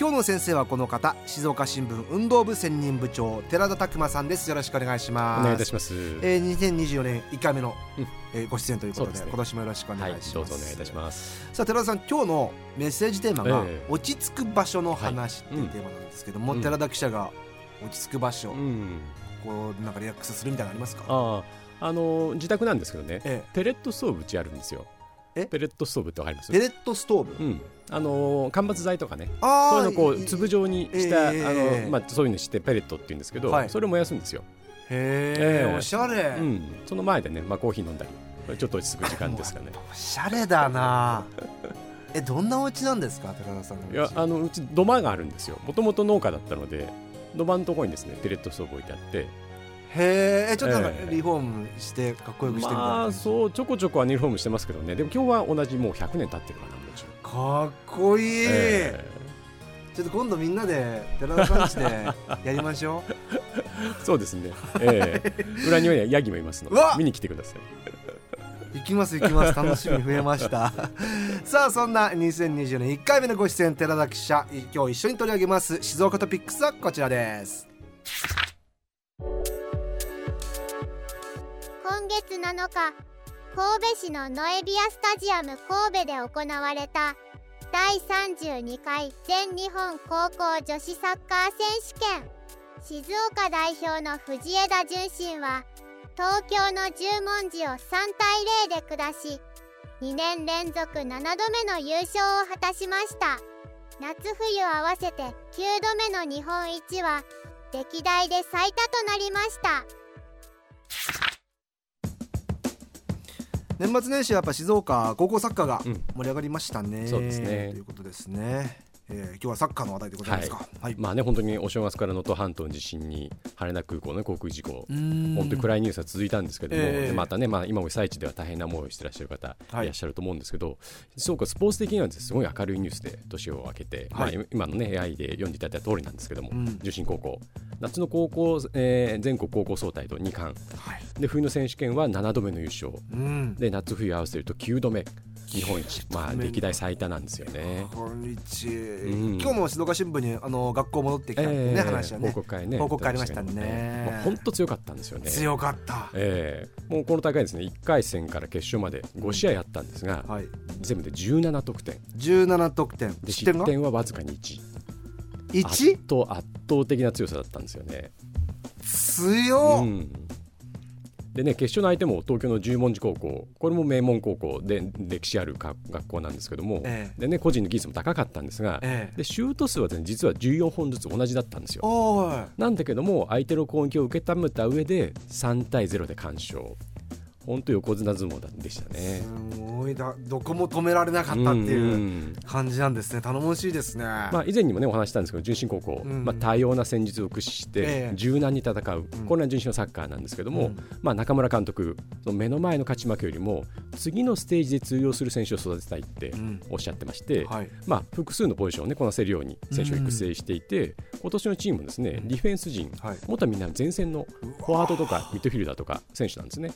今日の先生はこの方静岡新聞運動部専任部長寺田拓馬さんです。よろしくお願いします。お願いいたします、えー、2024年1回目の、うん。えーご出演ということでね。今年もよろしくお願はいいします、どうぞお願いいたします。さあ寺田さん今日のメッセージテーマが、ええ。落ち着く場所の話っていうはいテーマなんですけども、うん。寺田記者が落ち着く場所、うん。こうなんかリラックスするみたいなのありますか？あああの自宅なんですけどね。えペレットストーブうちあるんですよ。え？ペレットストーブってわかります？えペレットストーブ、うんあの干ばつ剤とかねあそういうのこいう粒状にした、ええあええのまあそういうのしてペレットって言うんですけど、はい。それを燃やすんですよ、へえええおしゃれ、うん、その前でね、まあ、コーヒー飲んだりちょっと落ち着く時間ですかね。おしゃれだな。えどんなお家なんですか寺田さんのおいや家あのうち土間があるんですよ。もともと農家だったので土間のところにですねペレットストーブ置いてあって。へえちょっとなんかええリフォームしてかっこよくしてみたいな。まあそうちょこちょこはニフォームしてますけどね。でも今日は同じもう100年経ってるかなもちろんかっこいい、えちょっと今度みんなで寺田さん家で やりましょう。えそうですね、ええ。裏庭にはヤギもいますので見に来てください。行きます行きます。楽しみ増えました。さあそんな2020年1回目のご出演寺田記者今日一緒に取り上げます静岡トピックスはこちらです。今月7日神戸市のノエビアスタジアム神戸で行われた第32回全日本高校女子サッカー選手権。静岡代表の藤枝順心は東京の十文字を3対0で下し2年連続7度目の優勝を果たしました。夏冬合わせて9度目の日本一は歴代で最多となりました。年末年始はやっぱ静岡高校サッカーがうん。盛り上がりましたね、そうですね。ということですね、えー今日はサッカーの話題でございますか。はい、まあね本当にお正月から能登半島の地震に羽田空港の航空事故本本当に暗いニュースが続いたんですけども、ええ。でまたね、まあ、今も被災地では大変な思いをしてらっしゃる方はい。いらっしゃると思うんですけど、そうかスポーツ的にはですごい明るいニュースで年を明けて、はい。まあ、今のね AI で読んでいただいた通りなんですけども、うん。重心高校。夏の高校、えー全国高校総体と2冠。はい。で冬の選手権は7度目の優勝。うん。で夏冬合わせると9度目日本一、まあ、歴代最多なんですよね。こん。今日も静岡新聞にあの学校戻ってきたね、ええ話はね報告会ね報告会ありましたね。もう本当強かったんですよね。強かった、ええ。もうこの大会ですね1回戦から決勝まで5試合あったんですが、はい。全部で17得点。17得点。で失点は？わずかに1 1圧倒圧倒的な強さだったんですよね。強っ、うんでね決勝の相手も東京の十文字高校これも名門高校で歴史あるか学校なんですけども、ええ。でね個人の技術も高かったんですが、ええ。でシュート数は、ね、実は14本ずつ同じだったんですよ。なんだけども相手の攻撃を受け止めた上で3対0で完勝本当横綱相撲でしたね。すごいだどこも止められなかったっていううん。感じなんですね。頼もしいですね、まあ、以前にもねお話ししたんですけど純真高校、うん。まあ、多様な戦術を駆使しええ。て柔軟に戦う、うん。これが純真のサッカーなんですけども、うん。まあ、中村監督その目の前の勝ち負けよりも次のステージで通用する選手を育てたいってうん。おっしゃってまして、はい。まあ、複数のポジションを、ね、こなせるように選手を育成していて、今年のチームもですねディフェンス陣はい。元はみんな前線のフォワードとかミッドフィルダーとか選手なんですね。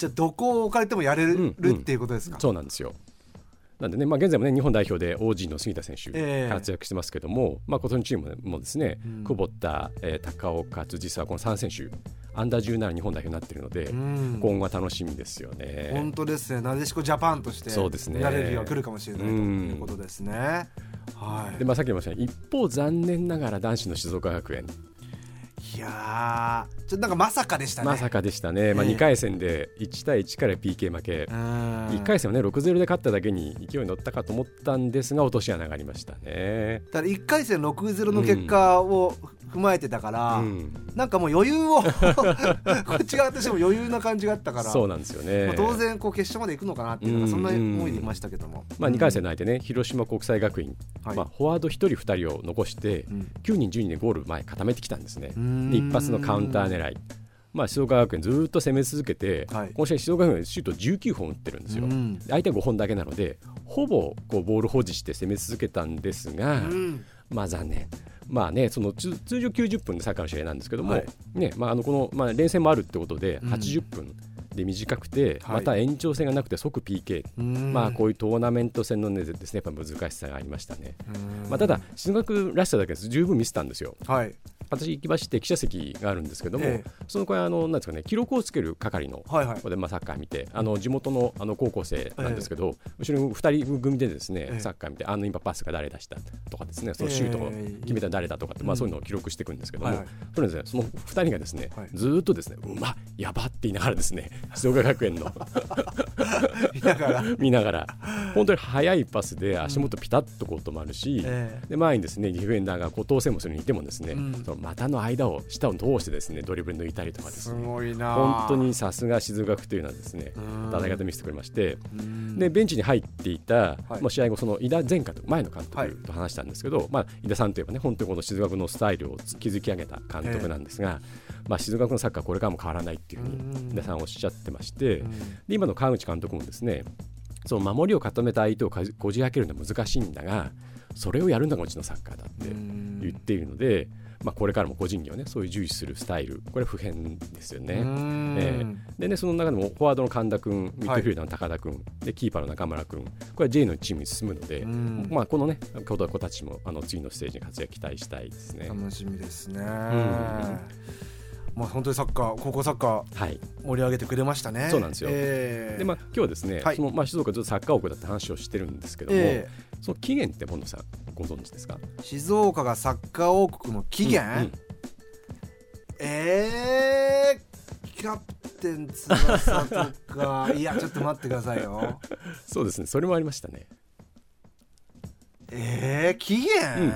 じゃあどこを置かれてもやれるうんうん。っていうことですか、そうなんですよ。なんでね、まあ、現在もね日本代表で OG の杉田選手ええ。活躍してますけども、まあ、今年のチームもですね、うん。久保田、えー高岡、辻沢この3選手アンダー17日本代表になっているので、うん。今後は楽しみですよね。本当ですね。なでしこジャパンとしてそうですね。見られる日が来るかもしれないということですね、はい。でまあ、さっきも言いましたが一方残念ながら男子の静岡学園いやーちょっとなんかまさかでしたね。まさかでしたね、まあ、ええ。2回戦で1対1から PK 負け、うん1回戦はね6-0で勝っただけに勢いに乗ったかと思ったんですが落とし穴がありましたね。だから1回戦6-0の結果を踏まえてたから、うん。なんかもう余裕を こっち側としても余裕な感じがあったからそうなんですよね、まあ当然こう決勝まで行くのかなっていうのがそんな思いでいましたけども、まあ、2回戦の相手ね、広島国際学院、はい。まあ、フォワード1人、2人を残して、うん。9人、10人でゴール前固めてきたんですね。一発のカウンター狙い、まあ、静岡学園ずっと攻め続けて、はい。今試合静岡学園シュート19本打ってるんですよ、うん。相手は5本だけなのでほぼこうボール保持して攻め続けたんですが、うんまあ残念。まあね、その通通常90分でサッカーの試合なんですけども、はい。ねまあ、あのこの、まあ、連戦もあるってことでうん。80分で短くて、はい。また延長戦がなくて即 PK、うん。まあ、こういうトーナメント戦の、ね、ですねやっぱ難しさがありましたね、うん。まあ、ただ、静学らしさだけです。十分見せたんですよ。はい私行きまして記者席があるんですけども、ええ。その子はあのなんですかね記録をつける係のはいはい。でまあサッカー見てあの地元のあの高校生なんですけど、後ろに2人組でですね、ええ。サッカー見てあの今パスが誰出したとかですねそのシュートを決めた誰だとかって、まあ、そういうのを記録していくんですけども、はいはい。それですねその2人がですね、はい。ずーっとですねうまやばって言いながらですね 静岡学園の見ながら。見ながら。本当に速いパスで足元ピタッとこう止まるし、え。で前にですねディフェンダーがこう当選もするにいてもですね、うん。その股の間を下を通してですねドリブル抜いたりとかですすねごいな。本当にさすが静学というのはですねうん。戦い方見せてくれましてうん。でベンチに入っていた、はい。まあ、試合後その井田前監督前の監はい。督と話したんですけど、まあ、井田さんといえばね本当にこの静学のスタイルを築き上げた監督なんですが、まあ、静学のサッカーこれからも変わらないっていうふううん。に井田さんおっしゃってまして、うん。で今の川口監督もですねその守りを固めた相手をこじ開けるのは難しいんだがそれをやるのがうちのサッカーだってうん。言っているので、まあ、これからも個人技をねそういう重視するスタイルこれは不変ですよね。うん。えでねその中でもフォワードの神田君ミッドフィルダーの高田君、でキーパーの中村君これは J のチームに進むので、うん。まあ、このね子子たちもあの次のステージに活躍期待したいですね。楽しみですね、んまあ本当にサッカー高校サッカーはい。盛り上げてくれましたね。そうなんですよ。えーでまあ、今日はですね、はい。そのまあ、静岡ずっとサッカー王国だって話をしてるんですけども、えその起源って本野さんご存知ですか？ー静岡がサッカー王国の起源、うんうん。えー、キャプテン翼とか。いやちょっと待ってくださいよ。そうですね。それもありましたね。えー、起源、うん。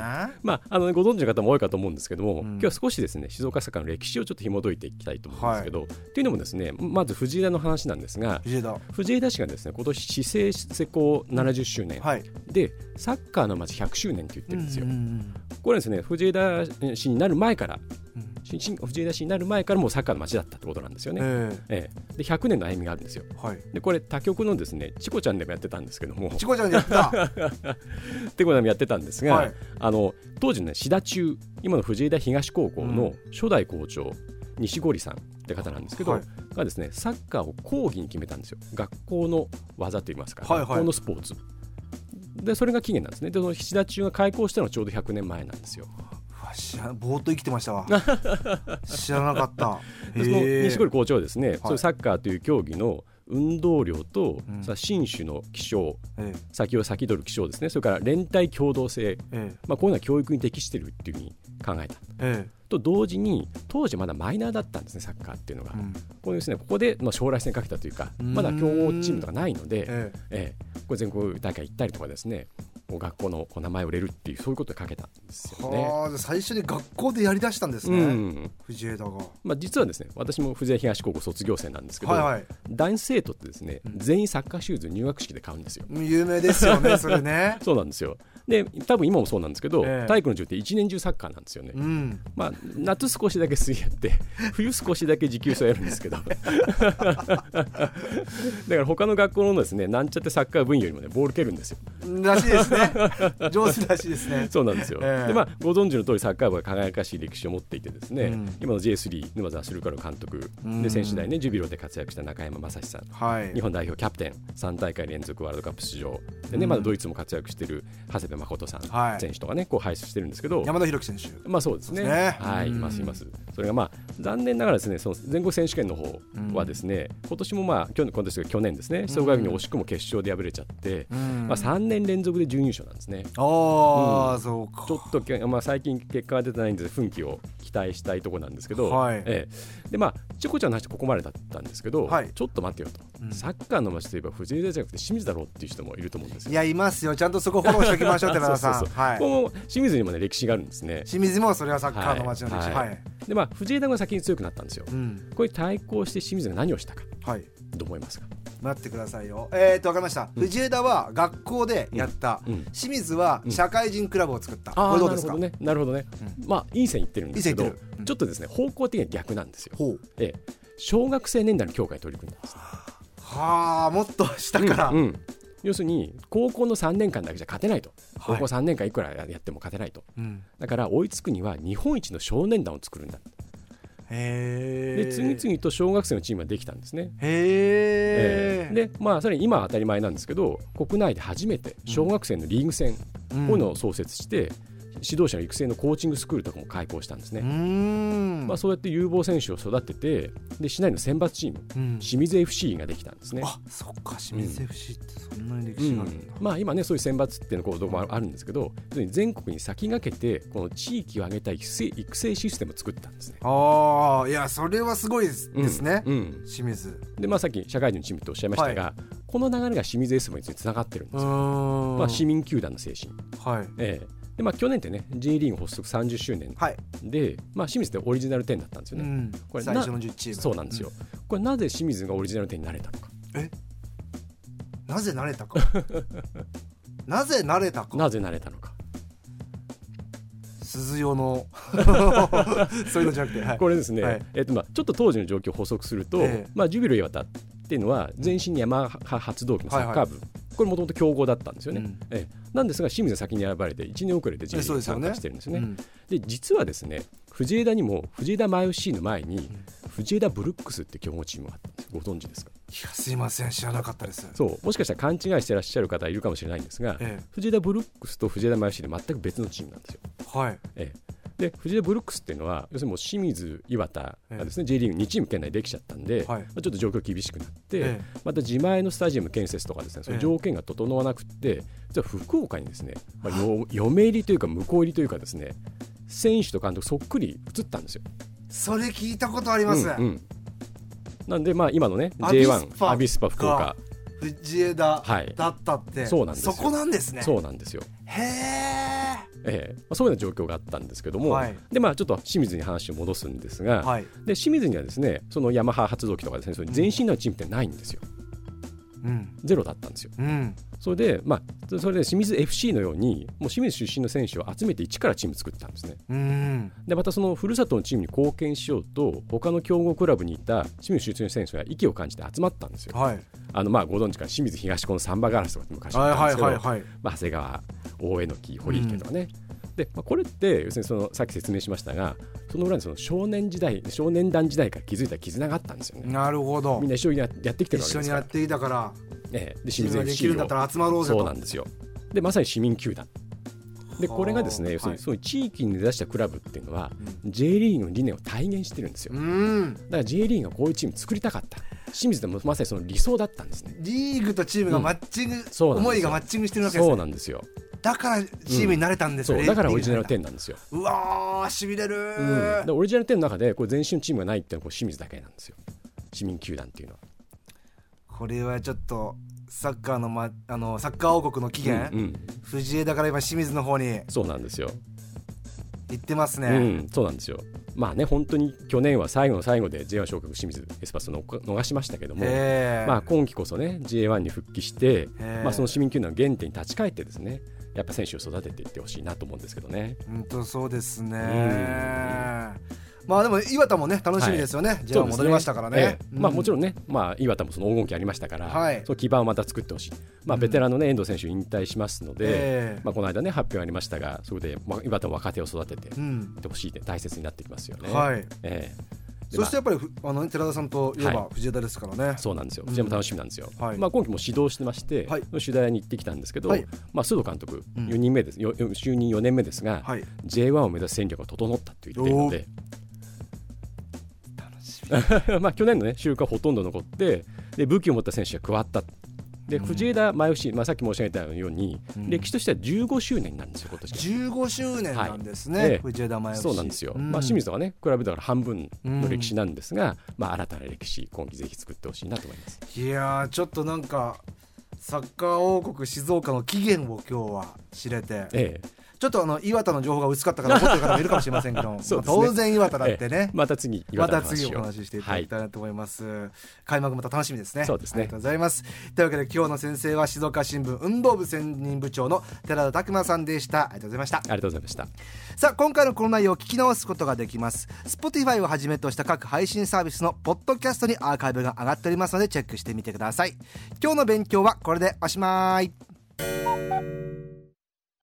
まあ、あのご存知の方も多いかと思うんですけども、うん。今日は少しですね静岡サッカーの歴史をちょっと紐解いていきたいと思うんですけど、っていうのもですねまず藤枝の話なんですが藤枝。藤枝市がですね今年市政施行70周年、はい。でサッカーの街100周年って言ってるんですよ。これですね藤枝市になる前から藤枝市になる前からもうサッカーの街だったってことなんですよね。ええ。え、で100年の歩みがあるんですよ。ー、はい。でこれ他局のですねチコちゃんでもやってたんですけども。チコちゃんでやった。ってことでもやってたんですが、はい。あの当時ね志田中今の藤枝東高校の初代校長、西堀さんって方なんですけど、はい。がですねサッカーを講義に決めたんですよ。学校の技といいますか、はいはい。学校のスポーツ。でそれが起源なんですね。でその志田中が開校したのはちょうど100年前なんですよ知らぼーっと生きてましたわ。知らなかった。でそのへー。西堀校長はですね、そういうサッカーという競技の運動量と、うん。さ新種の気象え先を先取る気象ですね。それから連帯共同性、ええ。まあ、こういうのは教育に適しているっていうふうに考えた。ええ。と同時に当時まだマイナーだったんですねサッカーっていうのが、えうん。これですねここでまあ将来性にかけたというかうん。まだ強豪チームとかないので、え。ええ。これ全国大会行ったりとかですねこう学校の名前を売れるっていうそういうことでかけたんですえよね。最初に学校でやりだしたんですうね、ん。藤枝が。まあ、実はですね私も藤枝東高校卒業生なんですけど、はいはい。男子生徒ってですねうん。全員サッカーシューズ入学式で買うんですよ。有名ですよね それね。そうなんですよ。で多分今もそうなんですけど、ええ。体育の授業って一年中サッカーなんですよね。うん。まあ、夏少しだけ水泳やって 冬少しだけ持久走やるんですけど。だから他の学校のですねなんちゃってサッカー部員よりもねボール蹴るんですよ。らしいですね上手らしいですね。そうなんですよ、ええ。でまあご存知の通りサッカー部は輝かしい歴史を持っていてですね、うん。今の J3 沼澤駿から監督、うん。で選手代ねジュビロで活躍した中山雅史さん。はい。日本代表キャプテン。3大会連続ワールドカップ出場。でね、うん。まだドイツも活躍している長谷部誠さん、はい。選手とかねこう輩出してるんですけど。山田裕樹選手。まあそうですね。すね。はい、うんいますいます。それがまあ残念ながらですね、その全国選手権の方はですね、今年もまあ去年今年が去年ですね、総合に惜しくも決勝で敗れちゃって、うん。まあ3年連続で準優勝なんですね。ああ、そうか。ちょっとけまあ最近結果が出てないんで奮起を期待したいところなんですけど、はい。ええ。でまあチョコちゃんの話ここまでだったんですけど、はい。ちょっと待ってよと、うん。サッカーの街といえば藤枝じゃなくて清水だろうっていう人もいると思うんですよ。いやいますよ。ちゃんとそこフォローしておきましょう寺田さんそうそうそう。はい。ここも清水にもね歴史があるんですね。清水もそれはサッカーの街の歴史はい。はい、でまあ藤枝が先に強くなったんですよ。うん。これ対抗して清水が何をしたか。はい。どう思いますか？待ってくださいよ。えー、っと分かりました、藤枝は学校でやった、うん。うん。清水は社会人クラブを作った、ああこれどうですか？なるほどね。なるほどね、まあいい線いってるんですけどちょっとですね方向的には逆なんですよ、ええ、小学生年代の強化に取り組んです。ねはあもっと下から、うんうん。要するに高校の3年間だけじゃ勝てないと、はい。高校3年間いくらやっても勝てないと。うん。だから追いつくには日本一の少年団を作るんだへえで次々と小学生のチームができたんですね。へえでまあそれ今は当たり前なんですけど国内で初めて小学生のリーグ戦、うんこういうのを創設して指導者の育成のコーチングスクールとかも開講したんですね、まあ、そうやって有望選手を育ててで市内の選抜チームうん。清水 FC ができたんですね。あそっか清水 FC ってそんなに歴うん史があるんだ、まあ、今ねそういう選抜っていうのこうどこもあるんですけど全国に先駆けてこの地域を挙げた育成育成システムを作ったんですね。ああいやそれはすごいです,、うん。ねうん。清水。でまあ、さっき社会人のチームとおっしゃいましたが、この流れが清水エスモにつながってるんうですよ。まあ、市民球団の精神、はい。ええでまあ、去年ってね J リーグ発足30周年はい、で、まあ、清水ってオリジナル10だったんですよね。うん、これ最初の10チーム。そうなんですよ、これなぜ清水がオリジナル10になれたのか。なぜ慣れたか？なぜ慣れたか？なぜなれたのか。鈴代の そういうのじゃなくて、はい、これですね、はい。えっとまあ、ちょっと当時の状況を補足すると、ええ。まあ、ジュビロ磐田っていうのは全身ヤマハ発動機のサッカー部、これもともと強豪だったんですよね、うん。ええ。なんですが清水が先に選ばれて1年遅れて J リー参加してるんですよね。うん。で実はですね藤枝にも藤枝前 FC の前に藤枝ブルックスって強豪チームがあったんです。ご存知ですか？いやすいません知らなかったです。そう。もしかしたら勘違いしてらっしゃる方いるかもしれないんですが、え藤枝ブルックスと藤枝前 FC で全く別のチームなんですよ。えはい。ええで藤枝ブルックスっていうのは要するにもう清水、岩田がですね、J リーグ2チーム圏内できちゃったんで、はい。まあ、ちょっと状況厳しくなって、えまた自前のスタジアム建設とかですねその条件が整わなくて、実は福岡にですね、まあ、よ嫁入りというか向こう入りというかですね選手と監督そっくり移ったんですよ。それ聞いたことあります、うんうん。なんでまあ今のねアビス J1 パアビスパ福岡。が藤枝はい。だったって、そうなんですよ。そこなんですね。そうなんですよ。へえええ。まあ、そういうような状況があったんですけども、はい。でまあ、ちょっと清水に話を戻すんですが、はい。で清水にはですねそのヤマハ発動機とかですねそういう前身のチームってないんですよ。うんゼロだったんですよ。うん。それでまあそれで清水 FC のようにもう清水出身の選手を集めて一からチーム作ったんですね。うん。でまたそのふるさとのチームに貢献しようと他の強豪クラブにいた清水出身の選手が息を感じて集まったんですよ。はい。あのまあご存知か清水東高のサンバガラスとかって昔あはいったんですけど、はいはいはいまあ、長谷川大江木堀池とかね、で、まあ、これって要するにそのさっき説明しましたがその裏にその少年時代少年団時代から築いた絆があったんですよね。なるほど。みんな一緒にややってきてるわ一けですから。緒にやっていたから。ええ。で清水 FC をるんだったら集まろうぜと。そうなんですよ。でまさに市民球団。でこれがですね要するはい。にそういう地域に根ざしたクラブっていうのは、J リーグの理念を体現してるんですよ。うん。だから J リーグがこういうチーム作りたかった。清水でもまさにその理想だったんですね。リーグとチームがマッチング、そうなん思いがマッチングしてるわけですそうねなんですよだからチームになれたんですよ、そうだからオリジナル点10なんですよ、うわーしびれるうん、でオリジナル10の中でこれ前身のチームがないっていうのは清水だけなんですよ。市民球団っていうのは。これはちょっとサッカーの,、ま、あのサッカー王国の起源、うんうん。藤枝から今清水の方に。そうなんですよ、行ってますね、うん、そうなんですよ。まあね本当に去年は最後の最後で J1 昇格清水エスパスをの逃しましたけどもまあ、今季こそね J1 に復帰してまあ、その市民球団の原点に立ち返ってですねやっぱ選手を育てていってほしいなと思うんですけどね。本当そうですね。ん。まあでも岩田もね楽しみですよね、はい。J1 戻りましたからね。ええ。まあ、もちろろんね、まあ、岩田もその黄金期ありましたから、はい。その基盤をまた作ってほしい、まあ、うん。ベテランの、ね、遠藤選手引退しますので、ええまあ、この間ね発表ありましたがそこで、まあ、岩田の若手を育てていうん。ってほしいって大切になってきますよね。はい。ええ。でそしてやっぱりふあのね寺田さんといえばは藤枝ですからね、そうなんですよ、うん。こちらも楽しみなんですよ。はい。まあ、今期も指導してまして、はい。取材に行ってきたんですけど、はい。まあ、須藤監督、うん。4人目です、よよ就任4年目ですが、はい。J1 を目指す戦略が整ったと言っているので、楽しみまあ去年の、ね、収穫はほとんど残ってで武器を持った選手が加わった。で藤枝前 FC、まあ、さっき申し上げたように、うん。歴史としては15周年になるんですよ、今年。15周年なんですね、はいええ。藤枝前そうなんですよ、ん。まあ、清水とはね、比べたら半分の歴史なんですが、まあ、新たな歴史、今季ぜひ作ってほしいなと思います。いやーちょっとなんかサッカー王国静岡の起源を今日は知れて。ええちょっとあの岩田の情報が薄かったから怒ってる方もいるかもしれませんけど、ね。まあ当然岩田だってね、また次また次お岩田の話を。話ししていただきたいなと思います、開幕また楽しみですね。そうですね。ありがとうございます。というわけで今日の先生は静岡新聞運動部専任部長の寺田拓馬さんでした。ありがとうございました。ありがとうございました。さあ今回のこの内容を聞き直すことができます。Spotify をはじめとした各配信サービスのポッドキャストにアーカイブが上がっておりますのでチェックしてみてください。今日の勉強はこれでおしまい